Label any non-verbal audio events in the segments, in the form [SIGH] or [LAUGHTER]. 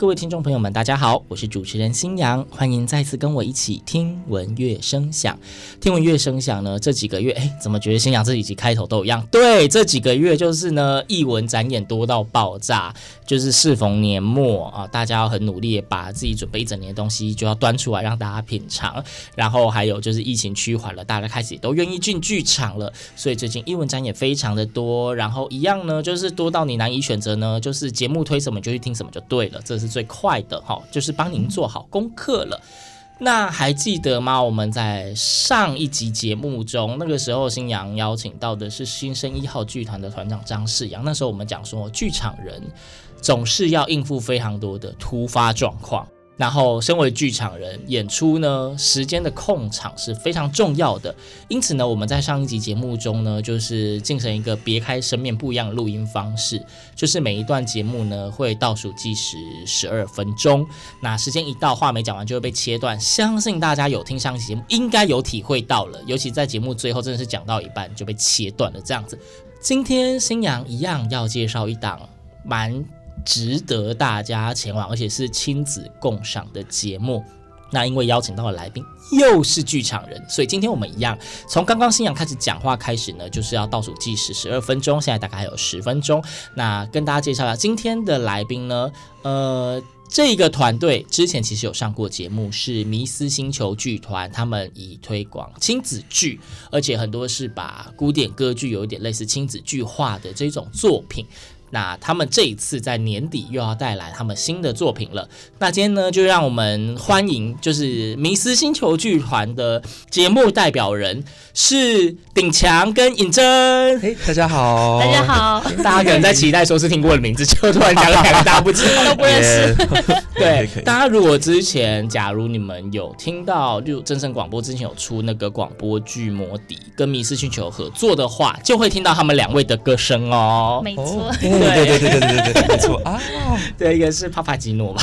各位听众朋友们，大家好，我是主持人新阳，欢迎再次跟我一起听闻乐声响。听闻乐声响呢，这几个月，哎，怎么觉得星洋这几集开头都一样？对，这几个月就是呢，艺文展演多到爆炸，就是适逢年末啊，大家要很努力把自己准备一整年的东西就要端出来让大家品尝。然后还有就是疫情趋缓了，大家开始都愿意进剧场了，所以最近艺文展演非常的多。然后一样呢，就是多到你难以选择呢，就是节目推什么就去听什么就对了。这是最快的哈，就是帮您做好功课了。那还记得吗？我们在上一集节目中，那个时候新阳邀请到的是新生一号剧团的团长张世阳。那时候我们讲说，剧场人总是要应付非常多的突发状况。然后，身为剧场人，演出呢，时间的控场是非常重要的。因此呢，我们在上一集节目中呢，就是进行一个别开生面不一样的录音方式，就是每一段节目呢会倒数计时十二分钟。那时间一到，话没讲完就会被切断。相信大家有听上一集节目，应该有体会到了。尤其在节目最后，真的是讲到一半就被切断了这样子。今天星洋一样要介绍一档蛮。值得大家前往，而且是亲子共赏的节目。那因为邀请到的来宾又是剧场人，所以今天我们一样从刚刚星洋开始讲话开始呢，就是要倒数计时十二分钟，现在大概还有十分钟。那跟大家介绍一下今天的来宾呢，呃，这个团队之前其实有上过节目，是迷思星球剧团，他们以推广亲子剧，而且很多是把古典歌剧有一点类似亲子剧化的这种作品。那他们这一次在年底又要带来他们新的作品了。那今天呢，就让我们欢迎，就是迷思星球剧团的节目代表人是鼎强跟尹真。嘿，大家好，大家好，[LAUGHS] 大家可能在期待说是听过的名字，就突然讲了两个大家不知道都不认识。[LAUGHS] 对，[LAUGHS] 大家如果之前假如你们有听到，就正声广播之前有出那个广播剧《魔笛》跟迷思星球合作的话，就会听到他们两位的歌声哦。没错哦，对对对对对对，没错啊。[LAUGHS] 对，一个是帕帕吉诺吧。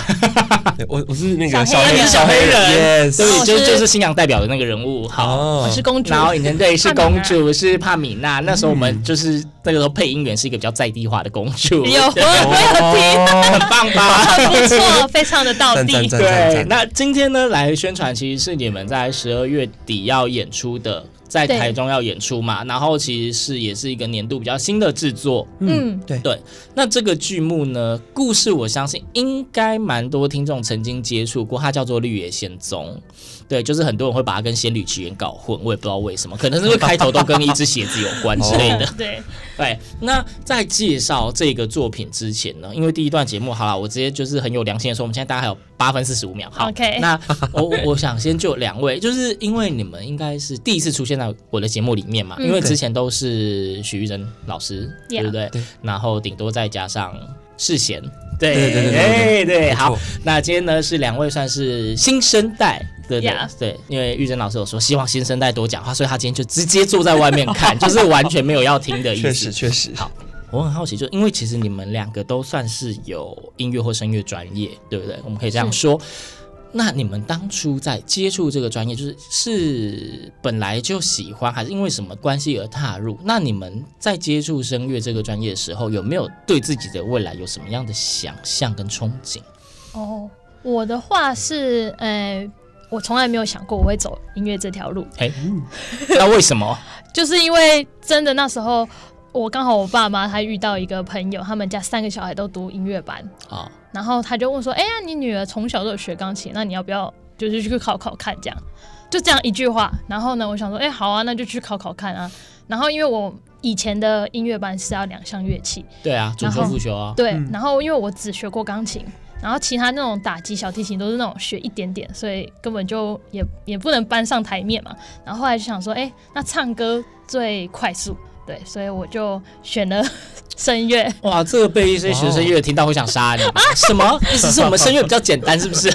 我我是那个小黑小黑人，对，就就是新娘代表的那个人物。好，我是公主。然后尹天队是公主，是帕米娜。那时候我们就是那个时候配音员是一个比较在地化的公主。有，我有听，很棒吧？很 [LAUGHS] 不错，非常的到地。对，那今天呢来宣传，其实是你们在十二月底要演出的在台中要演出嘛。然后其实是也是一个年度比较新的制作。嗯，对对，那这个剧目呢，故事我相信应该蛮多听众曾经接触过，它叫做《绿野仙踪》。对，就是很多人会把它跟《仙履奇缘》搞混，我也不知道为什么，可能是因为开头都跟一只鞋子有关之类的。对，对，那在介绍这个作品之前呢，因为第一段节目好了，我直接就是很有良心的说，我们现在大概还有八分四十五秒。好 OK 那我我我想先就两位，就是因为你们应该是第一次出现在我的节目里面嘛，嗯因为之前都是许玉珍老师，对不对？对然后顶多再加上世贤。对对对对对哎对，好，那今天呢是两位算是新生代。对对.对，因为玉珍老师有说希望新生代多讲话，所以他今天就直接坐在外面看，[LAUGHS] 就是完全没有要听的意思。确实确实好，我很好奇，就因为其实你们两个都算是有音乐或声乐专业，对不对？我们可以这样说。那你们当初在接触这个专业，就是是本来就喜欢，还是因为什么关系而踏入？那你们在接触声乐这个专业的时候，有没有对自己的未来有什么样的想象跟憧憬？哦，我的话是，呃，我从来没有想过我会走音乐这条路，哎，那为什么？[LAUGHS] 就是因为真的那时候。我刚好我爸妈他遇到一个朋友，他们家三个小孩都读音乐班啊，然后他就问说：“哎呀，你女儿从小都有学钢琴，那你要不要就是去考考看这样？”就这样一句话，然后呢，我想说，哎、欸，好啊，那就去考考看啊。然后因为我以前的音乐班是要两项乐器，对啊，主修副修啊，对。然后因为我只学过钢琴，然后其他那种打击小提琴都是那种学一点点，所以根本就也也不能搬上台面嘛。然后后来就想说，哎、欸，那唱歌最快速，对，所以我就选了声乐。哇，这个被一些学生乐听到会想杀你啊？什么？意思是我们声乐比较简单，是不是？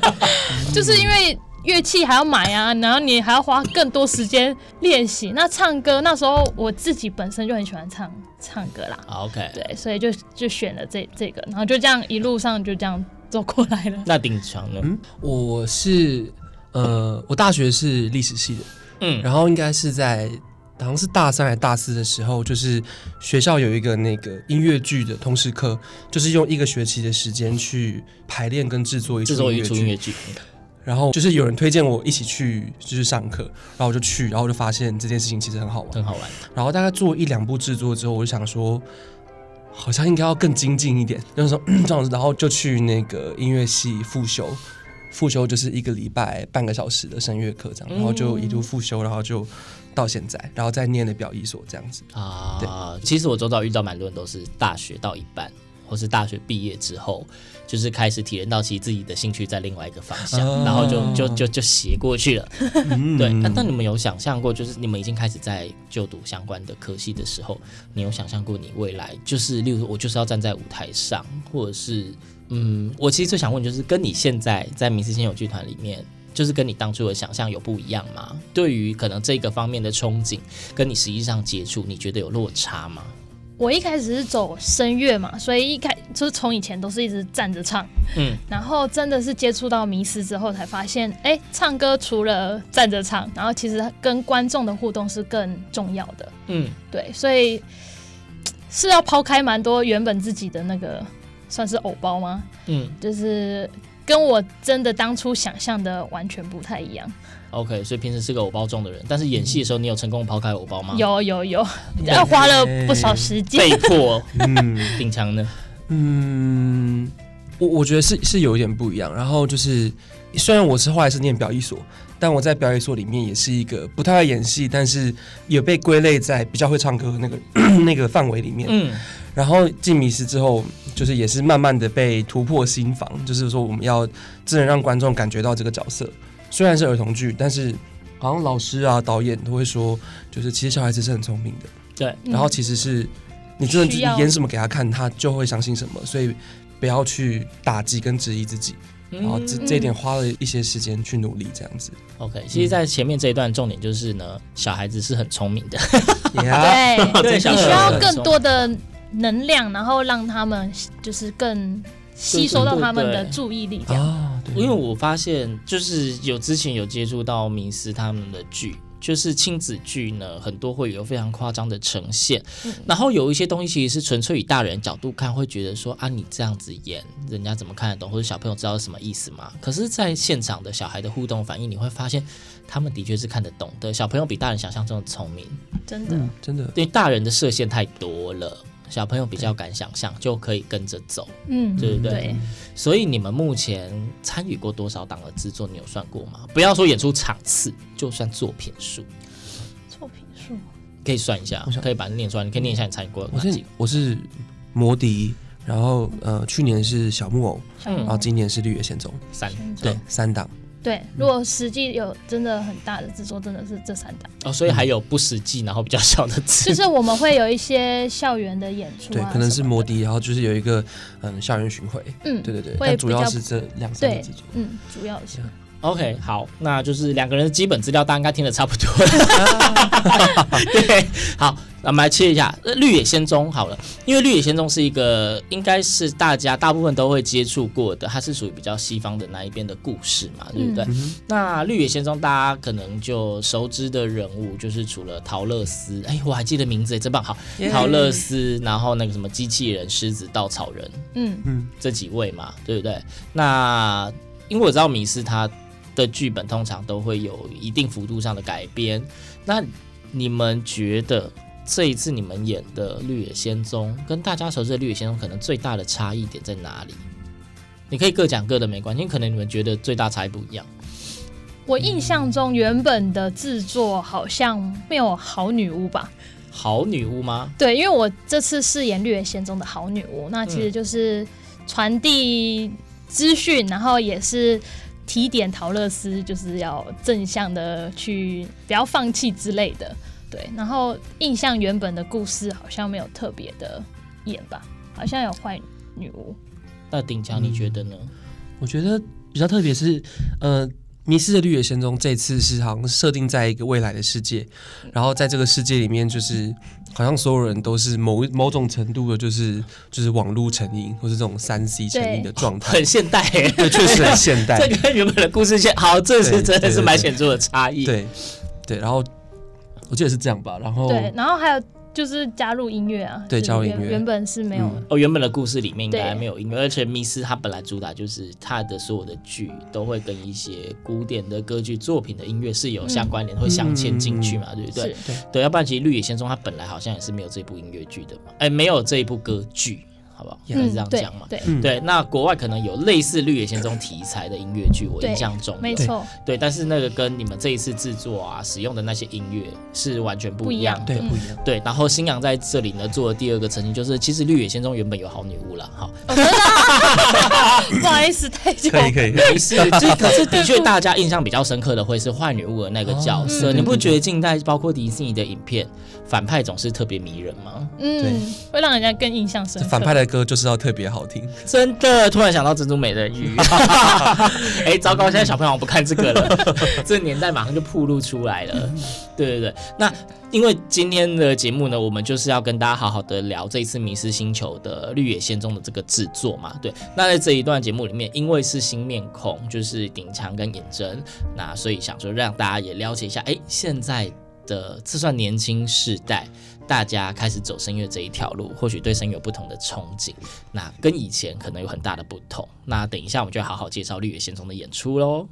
[LAUGHS] 就是因为。乐器还要买啊，然后你还要花更多时间练习。那唱歌那时候我自己本身就很喜欢唱唱歌啦。OK，对，所以就就选了这这个，然后就这样一路上就这样走过来了。那顶强呢？嗯，我是呃，我大学是历史系的，嗯，然后应该是在好像是大三还是大四的时候，就是学校有一个那个音乐剧的通识课，就是用一个学期的时间去排练跟制作一出音乐剧。然后就是有人推荐我一起去，就是上课，然后我就去，然后我就发现这件事情其实很好玩，很好玩。然后大概做一两部制作之后，我就想说，好像应该要更精进一点，就是说 [CLEARS THROAT] 这样子，然后就去那个音乐系复修，复修就是一个礼拜半个小时的声乐课这样，然后就一路复修，然后就到现在，然后再念的表艺所这样子啊。对，其实我周遭遇到蛮多人都是大学到一半，或是大学毕业之后。就是开始体验到其实自己的兴趣在另外一个方向，哦、然后就就就就斜过去了。嗯、对，那那你们有想象过，就是你们已经开始在就读相关的科系的时候，你有想象过你未来就是，例如我就是要站在舞台上，或者是嗯，我其实最想问就是，跟你现在在民视现有剧团里面，就是跟你当初的想象有不一样吗？对于可能这个方面的憧憬，跟你实际上接触，你觉得有落差吗？我一开始是走声乐嘛，所以一开就是从以前都是一直站着唱，嗯，然后真的是接触到迷失之后，才发现，哎、欸，唱歌除了站着唱，然后其实跟观众的互动是更重要的，嗯，对，所以是要抛开蛮多原本自己的那个算是偶包吗？嗯，就是跟我真的当初想象的完全不太一样。OK，所以平时是个偶包中的人，但是演戏的时候，你有成功抛开偶包吗？有有有，要花了不少时间，被迫。[LAUGHS] 嗯，鼎强呢？嗯，我我觉得是是有一点不一样。然后就是，虽然我是后来是念表艺所，但我在表艺所里面也是一个不太会演戏，但是也被归类在比较会唱歌那个 [CLEARS THROAT] 那个范围里面。嗯，然后进迷失之后，就是也是慢慢的被突破心防，就是说我们要真的让观众感觉到这个角色。虽然是儿童剧，但是好像老师啊、导演都会说，就是其实小孩子是很聪明的。对，然后其实是你真的演什么给他看，他就会相信什么，所以不要去打击跟质疑自己。然后这这一点花了一些时间去努力，这样子。OK，其实，在前面这一段重点就是呢，小孩子是很聪明的。对 [LAUGHS] 对，你需要更多的能量，然后让他们就是更。吸收到他们的注意力，这样。因为我发现，就是有之前有接触到迷思他们的剧，就是亲子剧呢，很多会有非常夸张的呈现。嗯、然后有一些东西其实是纯粹以大人角度看，会觉得说啊，你这样子演，人家怎么看得懂？或者小朋友知道是什么意思吗？可是，在现场的小孩的互动反应，你会发现，他们的确是看得懂的。小朋友比大人想象中的聪明，真的，嗯、真的。因为大人的设限太多了。小朋友比较敢想象，就可以跟着走，嗯，对不对？对。所以你们目前参与过多少档的制作？你有算过吗？不要说演出场次，就算作品数。作品数可以算一下，可以把它念出来。你可以念一下你参与过的哪几个？我是摩笛，然后呃，去年是小木偶，嗯然后今年是绿野仙踪，三对三档。对，如果实际有真的很大的制作，真的是这三档。哦，所以还有不实际，然后比较小的制作。就是我们会有一些校园的演出，对，可能是摩的，然后就是有一个嗯校园巡回，嗯，对对对，但主要是这两三个制作，嗯，主要是。OK，好，那就是两个人的基本资料，大家应该听得差不多了。[LAUGHS] 对，好，那我们来切一下《绿野仙踪》好了，因为《绿野仙踪》是一个应该是大家大部分都会接触过的，它是属于比较西方的那一边的故事嘛，对不对？嗯、那《绿野仙踪》大家可能就熟知的人物就是除了陶乐丝，哎，我还记得名字，真棒，好，陶乐丝，然后那个什么机器人、狮子、稻草人，嗯嗯，这几位嘛，对不对？那因为我知道迷思他。的剧本通常都会有一定幅度上的改编，那你们觉得这一次你们演的《绿野仙踪》跟大家熟知的《绿野仙踪》可能最大的差异点在哪里？你可以各讲各的没关系，可能你们觉得最大差异不一样。我印象中原本的制作好像没有好女巫吧？好女巫吗？对，因为我这次饰演绿野仙踪的好女巫，那其实就是传递资讯，然后也是提点陶乐斯，就是要正向的去不要放弃之类的。对，然后印象原本的故事好像没有特别的演吧，好像有坏女巫。那顶强你觉得呢？嗯，我觉得比较特别是，呃。迷失的绿野仙踪这次是好像设定在一个未来的世界，然后在这个世界里面，就是好像所有人都是某某种程度的，就是就是网络成瘾或是这种三 C 成瘾的状态，很现代，欸，对，确实很 [LAUGHS] 现代。这跟原本的故事线，好，这是 [LAUGHS] 真的是蛮显著的差异。对对，然后我记得是这样吧，然后对，然后还有。就是加入音乐啊，对，加入音乐。原本是没有、嗯、哦，原本的故事里面应该没有音乐，而且迷失它本来主打就是它的所有的剧都会跟一些古典的歌剧作品的音乐是有相关联，嗯、会镶嵌进去嘛，嗯、对不对？对，对，要不然其实绿野仙踪它本来好像也是没有这部音乐剧的嘛，哎，没有这一部歌剧。好不好？应该是这样讲嘛。对对，那国外可能有类似《绿野仙踪》题材的音乐剧，我印象中没错。对，但是那个跟你们这一次制作啊，使用的那些音乐是完全不一样的。对，不一样。对，然后新阳在这里呢做的第二个澄清，就是其实《绿野仙踪》原本有好女巫了。哈，[LAUGHS] 不好意思，太久。可以可以，没事。[LAUGHS] 这可是的确大家印象比较深刻的会是坏女巫的那个角色。你不觉得近代包括迪士尼的影片，反派总是特别迷人吗？嗯，会让人家更印象深刻。反派的歌就是要特别。好听，真的！突然想到珍珠美人鱼，[LAUGHS] 哎、欸，糟糕！现在小朋友不看这个了，[LAUGHS] 这个年代马上就暴露出来了。对对对，那因为今天的节目呢，我们就是要跟大家好好的聊这一次《迷失星球》的《绿野仙踪》的这个制作嘛。对，那在这一段节目里面，因为是新面孔，就是顶强跟尹真，那所以想说让大家也了解一下，哎、欸，现在的这算年轻世代。大家开始走声乐这一条路，或许对声乐有不同的憧憬，那跟以前可能有很大的不同。那等一下，我们就好好介绍《绿野仙踪》的演出喽。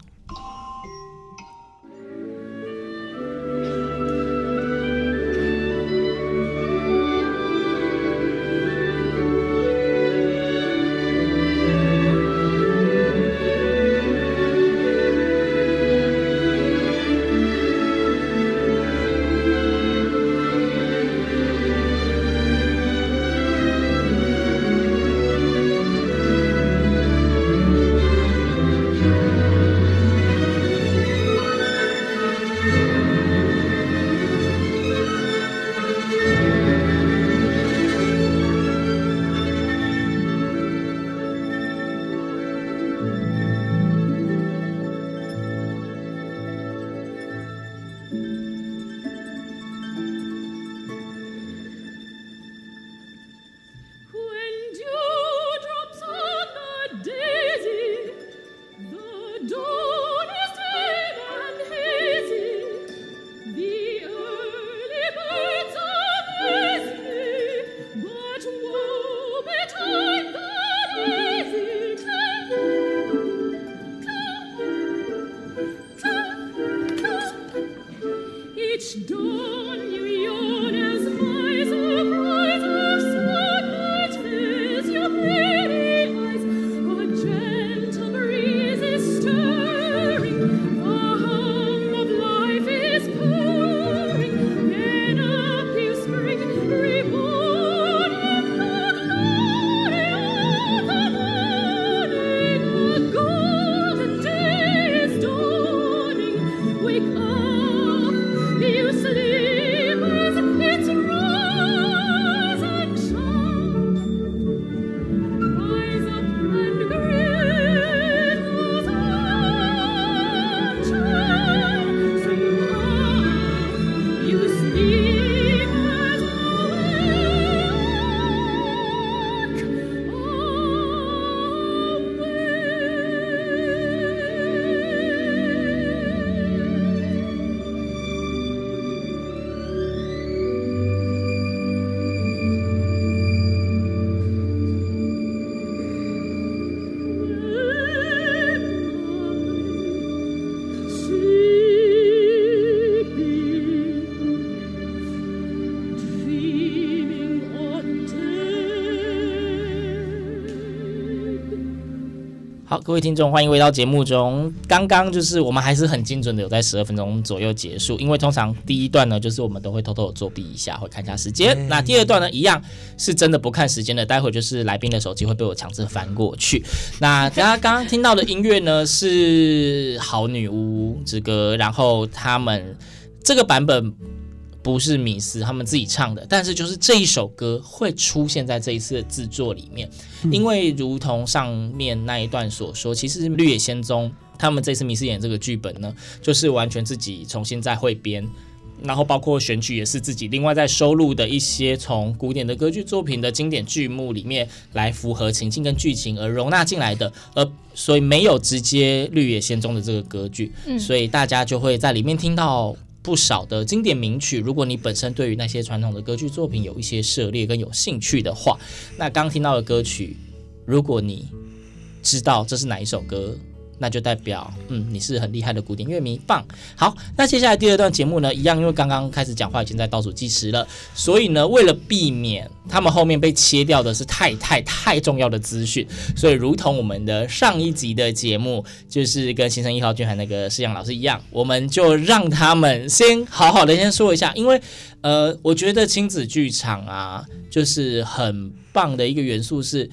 各位听众，欢迎回到节目中。刚刚就是我们还是很精准的，有在十二分钟左右结束。因为通常第一段呢，就是我们都会偷偷的作弊一下，会看一下时间。那第二段呢，一样是真的不看时间的。待会就是来宾的手机会被我强制翻过去。那大家刚刚听到的音乐呢，是《好女巫之歌》，然后他们这个版本。不是米斯他们自己唱的，但是就是这一首歌会出现在这一次的制作里面，嗯、因为如同上面那一段所说，其实《绿野仙踪》他们这次米斯演这个剧本呢，就是完全自己重新再汇编，然后包括选曲也是自己另外再收录的一些从古典的歌剧作品的经典剧目里面来符合情境跟剧情而容纳进来的，而所以没有直接《绿野仙踪》的这个歌剧，嗯、所以大家就会在里面听到。不少的经典名曲，如果你本身对于那些传统的歌剧作品有一些涉猎跟有兴趣的话，那刚听到的歌曲，如果你知道这是哪一首歌。那就代表，嗯，你是很厉害的古典乐迷，棒。好，那接下来第二段节目呢，一样，因为刚刚开始讲话已经在倒数计时了，所以呢，为了避免他们后面被切掉的是太太太重要的资讯，所以如同我们的上一集的节目，就是跟新生一号剧团那个施洋老师一样，我们就让他们先好好的先说一下，因为，呃，我觉得亲子剧场啊，就是很棒的一个元素是。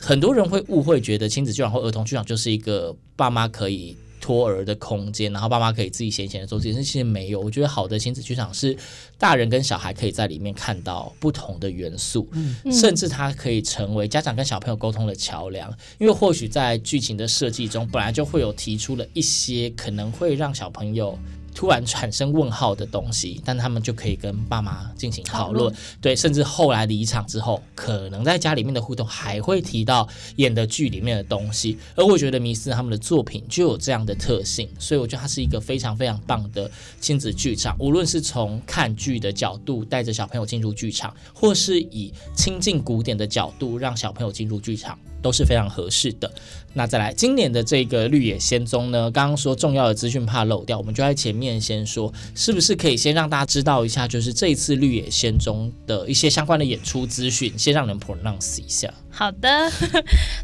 很多人会误会，觉得亲子剧场或儿童剧场就是一个爸妈可以托儿的空间，然后爸妈可以自己闲闲的做这件事。其实没有，我觉得好的亲子剧场是大人跟小孩可以在里面看到不同的元素，甚至它可以成为家长跟小朋友沟通的桥梁。因为或许在剧情的设计中，本来就会有提出了一些可能会让小朋友。突然产生问号的东西，但他们就可以跟爸妈进行讨论，对，甚至后来离场之后，可能在家里面的互动还会提到演的剧里面的东西。而我觉得迷思他们的作品就有这样的特性，所以我觉得它是一个非常非常棒的亲子剧场。无论是从看剧的角度带着小朋友进入剧场，或是以亲近古典的角度让小朋友进入剧场。都是非常合适的。那再来，今年的这个《绿野仙踪》呢，刚刚说重要的资讯怕漏掉，我们就在前面先说，是不是可以先让大家知道一下，就是这一次《绿野仙踪》的一些相关的演出资讯，先让人 pronounce 一下。好的，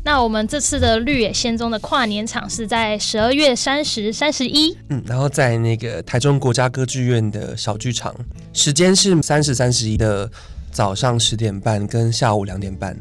那我们这次的《绿野仙踪》的跨年场是在十二月三十、三十一，嗯，然后在那个台中国家歌剧院的小剧场，时间是三十、三十一的早上十点半跟下午两点半。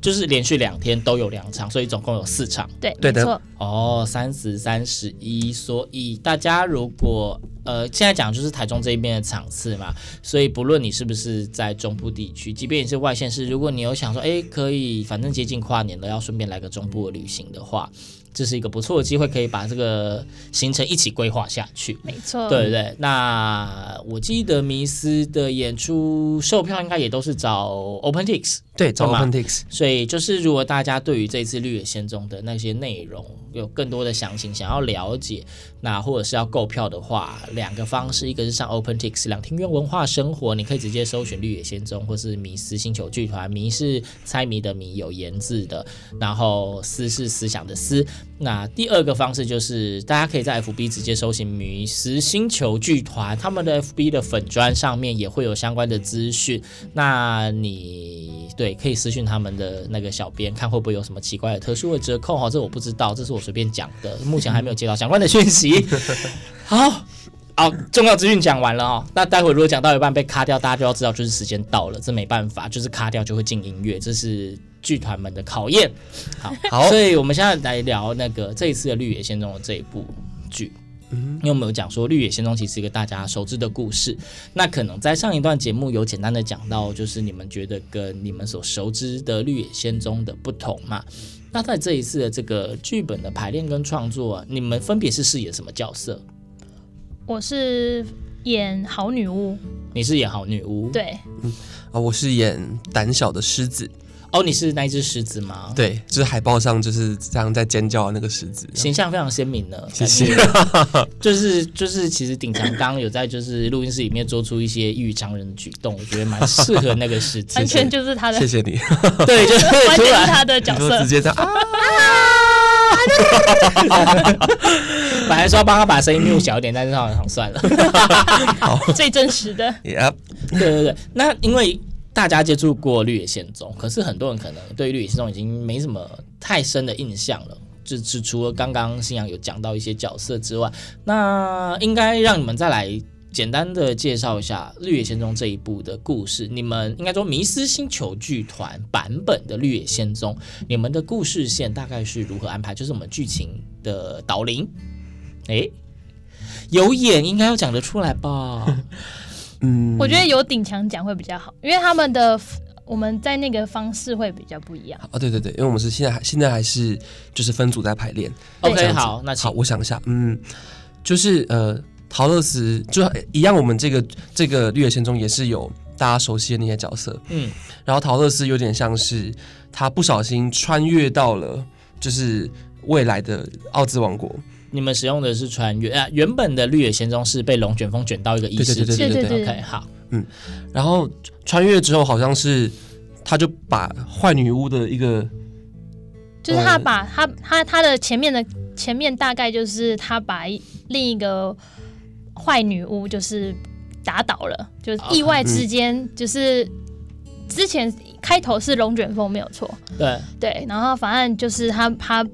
就是连续两天都有两场，所以总共有四场。对，对的。哦，三十、三十一，所以大家如果呃，现在讲就是台中这一边的场次嘛，所以不论你是不是在中部地区，即便你是外县市，如果你有想说，哎，可以，反正接近跨年了，要顺便来个中部的旅行的话。这是一个不错的机会，可以把这个行程一起规划下去。没错，对对。那我记得迷思的演出售票应该也都是找 OpenTix，对，找 OpenTix。所以就是如果大家对于这次绿野仙踪的那些内容有更多的详情想要了解，那或者是要购票的话，两个方式，一个是上 OpenTix 两厅院文化生活，你可以直接搜寻绿野仙踪，或是迷思星球剧团，迷是猜谜的迷，有言字的，然后思是思想的思。那第二个方式就是，大家可以在 FB 直接搜寻“迷失星球剧团”，他们的 FB 的粉砖上面也会有相关的资讯。那你对可以私讯他们的那个小编，看会不会有什么奇怪的特殊的折扣哈？这我不知道，这是我随便讲的，目前还没有接到相关的讯息。[LAUGHS] 好，好，重要资讯讲完了哦。那待会如果讲到一半被卡掉，大家就要知道就是时间到了，这没办法，就是卡掉就会进音乐，这是。剧团们的考验，好，[LAUGHS] 好，所以我们现在来聊那个这一次的《绿野仙踪》的这一部剧，嗯，因为我们有讲说《绿野仙踪》其实是一个大家熟知的故事，那可能在上一段节目有简单的讲到，就是你们觉得跟你们所熟知的《绿野仙踪》的不同嘛？那在这一次的这个剧本的排练跟创作啊，你们分别是饰演什么角色？我是演好女巫，你是演好女巫，对，嗯，啊，我是演胆小的狮子。哦，你是那一只狮子吗？对，就是海报上就是这样在尖叫的那个狮子，形象非常鲜明的。谢谢。就是 [LAUGHS] 就是，其实鼎强刚刚有在就是录音室里面做出一些异于常人的举动，我觉得蛮适合那个狮子。[LAUGHS] 完全就是他的。谢谢你。对，就是完全是他的角色。直接这样啊！[LAUGHS] [LAUGHS] 本来说要帮他把声音录小一点，但是好像算了。好，[LAUGHS] 最真实的。Yep。对对对，那因为。大家接触过《绿野仙踪》，可是很多人可能对《绿野仙踪》已经没什么太深的印象了。就是除了刚刚星洋有讲到一些角色之外，那应该让你们再来简单的介绍一下《绿野仙踪》这一部的故事。你们应该说迷失星球剧团版本的《绿野仙踪》，你们的故事线大概是如何安排？就是我们剧情的导灵。[LAUGHS] 哎，有演应该要讲得出来吧？[LAUGHS] 嗯，我觉得有顶墙讲会比较好，因为他们的我们在那个方式会比较不一样。哦，对对对，因为我们是现在还现在还是就是分组在排练。OK，好，那好，我想一下，嗯，就是呃，桃乐斯就一样，我们这个这个绿野仙踪也是有大家熟悉的那些角色，嗯，然后陶乐斯有点像是他不小心穿越到了就是未来的奥兹王国。你们使用的是穿越啊？原本的绿野仙踪是被龙卷风卷到一个异世界，对对对对对。OK，好，嗯，然后穿越之后，好像是他就把坏女巫的一个，就是他把他他他的前面的前面大概就是他把另一个坏女巫就是打倒了，就是意外之间就是之前开头是龙卷风没有错，对。对，然后反正就是他他。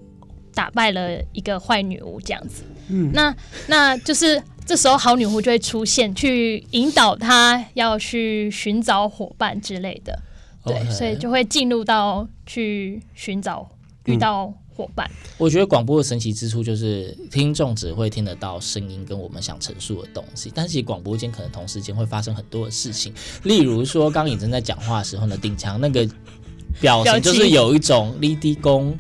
打败了一个坏女巫，这样子，嗯，那那就是这时候好女巫就会出现，去引导他要去寻找伙伴之类的，对，Okay. 所以就会进入到去寻找遇到伙伴。嗯，我觉得广播的神奇之处就是听众只会听得到声音跟我们想陈述的东西，但是广播间可能同时间会发生很多的事情，例如说刚刚尹正在讲话的时候呢，[LAUGHS] 顶强那个表情就是有一种立地功。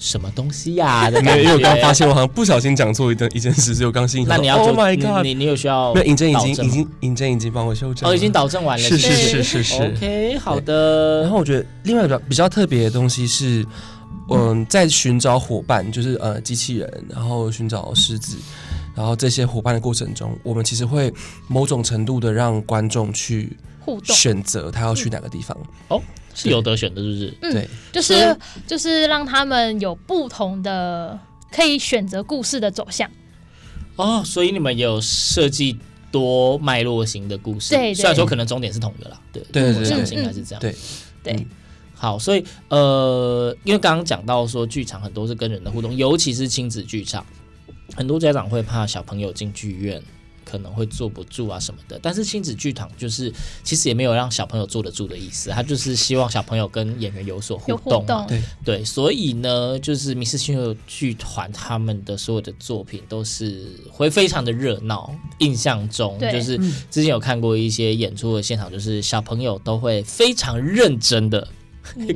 什么东西呀、啊？没有，因为我刚发现我好像不小心讲错一件一件事，只有刚心。那你要，Oh my God！你你有需要？那尹真已经已经尹真已经帮我修正，哦，已经导正完了。是是是是是。OK，好的。然后我觉得另外一个比较特别的东西是，嗯，在寻找伙伴，就是呃机器人，然后寻找狮子，然后这些伙伴的过程中，我们其实会某种程度的让观众去互动，选择他要去哪个地方。哦。是有得选的，是不是？嗯，对，就是就是让他们有不同的可以选择故事的走向。哦，所以你们有设计多脉络型的故事，对，虽然说可能终点是同的啦，对，对，我相信应该是这样。对，对，好，所以呃，因为刚刚讲到说剧场很多是跟人的互动，尤其是亲子剧场，很多家长会怕小朋友进剧院。可能会坐不住啊什么的，但是亲子剧场就是其实也没有让小朋友坐得住的意思，他就是希望小朋友跟演员有所互动，互动对对，所以呢，就是迷思星球剧团他们的所有的作品都是会非常的热闹，印象中就是之前有看过一些演出的现场，就是小朋友都会非常认真的。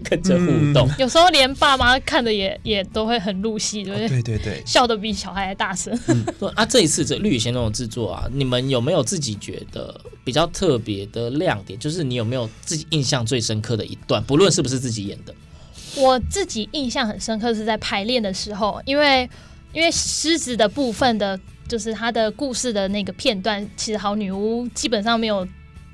跟着互动，有时候连爸妈看的也也都会很入戏，对不对？对对对，笑的比小孩还大声。嗯，[LAUGHS] 啊，这一次这《绿野仙踪》的制作啊，你们有没有自己觉得比较特别的亮点？就是你有没有自己印象最深刻的一段？不论是不是自己演的，我自己印象很深刻是在排练的时候，因为因为狮子的部分的，就是他的故事的那个片段，其实好女巫基本上没有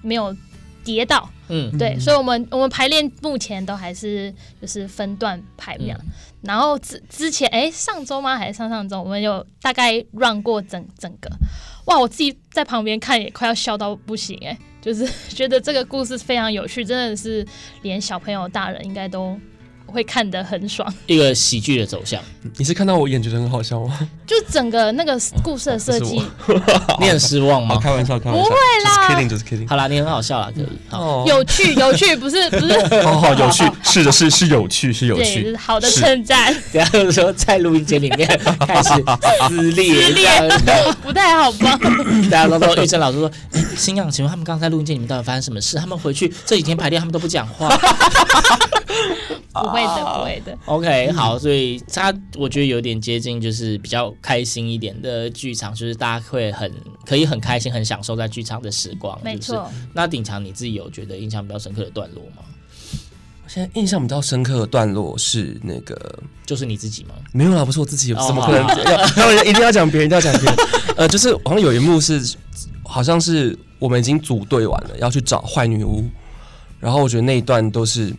没有。跌倒，嗯，对，所以我们我们排练目前都还是就是分段排练，嗯、然后之之前哎、欸、上周吗？还是上上周，我们有大概 run 过整整个，哇，我自己在旁边看也快要笑到不行哎、欸，就是 [LAUGHS] 觉得这个故事非常有趣，真的是连小朋友大人应该都。会看得很爽，一个喜剧的走向。你是看到我演觉得很好笑吗？就整个那个故事的设计，[LAUGHS] 你很失望吗？开玩笑，开玩笑，不会啦，kidding，就是 kidding。好啦，你很好笑啦，可以。好，有趣，有趣，不是不是，好好有趣，是的，是是有趣，是有趣，是好的称赞。[LAUGHS] 等下就是说在录音间里面开始撕裂，撕裂，不太好吧？[COUGHS] 大家都说玉珍老师说，星洋，请问他们刚才在录音间里面到底发生什么事？他们回去这几天排练，他们都不讲话。[LAUGHS] 不会的，不会的。OK，好，所以他我觉得有点接近，就是比较开心一点的剧场，就是大家会很可以很开心、很享受在剧场的时光。没错。那鼎强，你自己有觉得印象比较深刻的段落吗？现在印象比较深刻的段落是那个，就是你自己吗？没有啦，不是我自己，怎么可能？[LAUGHS] 要一定要讲别人，一定要讲别人。呃，就是好像有一幕是，好像是我们已经组队完了，要去找坏女巫，然后我觉得那一段都是。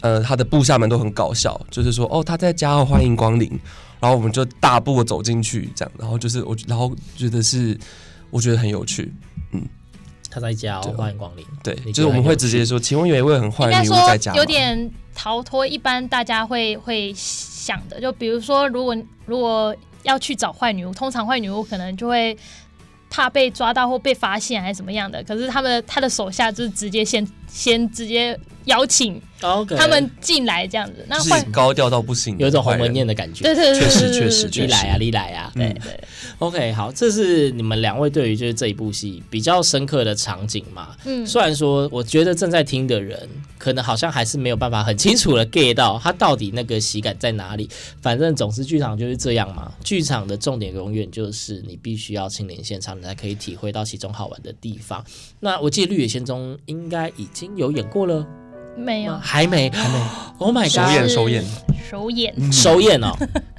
呃，他的部下们都很搞笑，就是说，哦，他在家，欢迎光临，然后我们就大步走进去，这样，然后就是我，然后觉得是，我觉得很有趣，嗯，他在家，哦，欢迎光临。对，就是我们会直接说，请问有一位很坏的女巫在家吗？有点逃脱一般大家会会想的，就比如说，如果如果要去找坏女巫，通常坏女巫可能就会怕被抓到或被发现还是怎么样的，可是他们他的手下就是直接先先直接邀请。他们进来这样子，那是高调到不行，有一种鸿门宴的感觉。对对对，确实确实，你来啊，你来啊，对对。OK，好，这是你们两位对于就是这一部戏比较深刻的场景嘛？嗯，虽然说我觉得正在听的人可能好像还是没有办法很清楚的 get 到他到底那个喜感在哪里。反正总之剧场就是这样嘛，剧场的重点永远就是你必须要亲临现场，你才可以体会到其中好玩的地方。那我记得《绿野仙踪》应该已经有演过了。没有，还没，还没。[GASPS] Oh my god！首演，首演，首演，首演哦。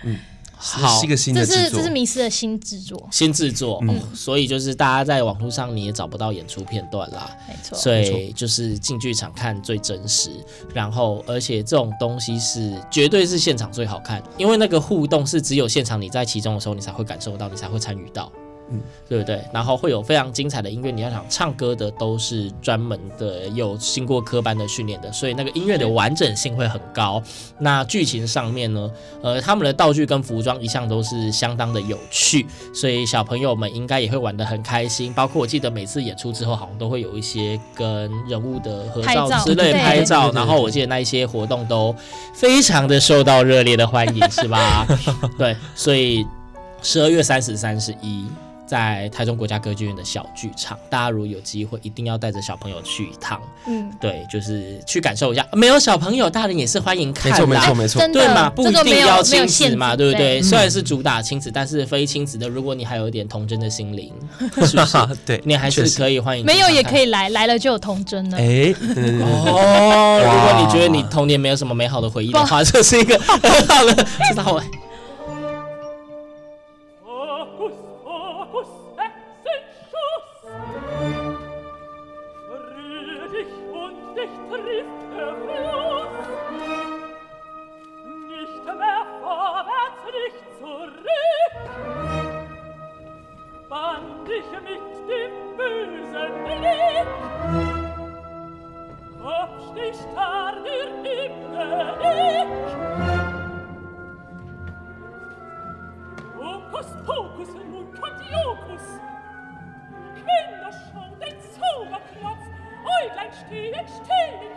嗯，好，是一个新的制作，这是这是迷失的新制作，新制作。嗯，所以就是大家在网络上你也找不到演出片段啦。没错，所以就是进剧场看最真实。然后，而且这种东西是绝对是现场最好看，因为那个互动是只有现场你在其中的时候，你才会感受到，你才会参与到。嗯，对不对？然后会有非常精彩的音乐。你要想唱歌的都是专门的，有经过科班的训练的，所以那个音乐的完整性会很高。那剧情上面呢，呃，他们的道具跟服装一向都是相当的有趣，所以小朋友们应该也会玩得很开心。包括我记得每次演出之后，好像都会有一些跟人物的合照之类拍照。然后我记得那一些活动都非常的受到热烈的欢迎，是吧？[LAUGHS] 对，所以十二月三十、三十一。在台中国家歌剧院的小剧场，大家如果有机会，一定要带着小朋友去一趟。嗯，对，就是去感受一下。没有小朋友，大人也是欢迎看的。没错，没错，没错。对嘛，不一定要亲子嘛，对不对？虽然是主打亲子，但是非亲子的，如果你还有一点童真的心灵，[LAUGHS] 是不是？对，你还是可以欢迎。没有也可以来，来了就有童真了。哎，哦，如果你觉得你童年没有什么美好的回忆的话，这是一个很好的，知道吗？dich mit dem bösen Blick. Kopfstich starr dir im Hokus pokus in mutantiokus. Kinderschau, den Zauberklotz, Äuglein stehen still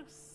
cross.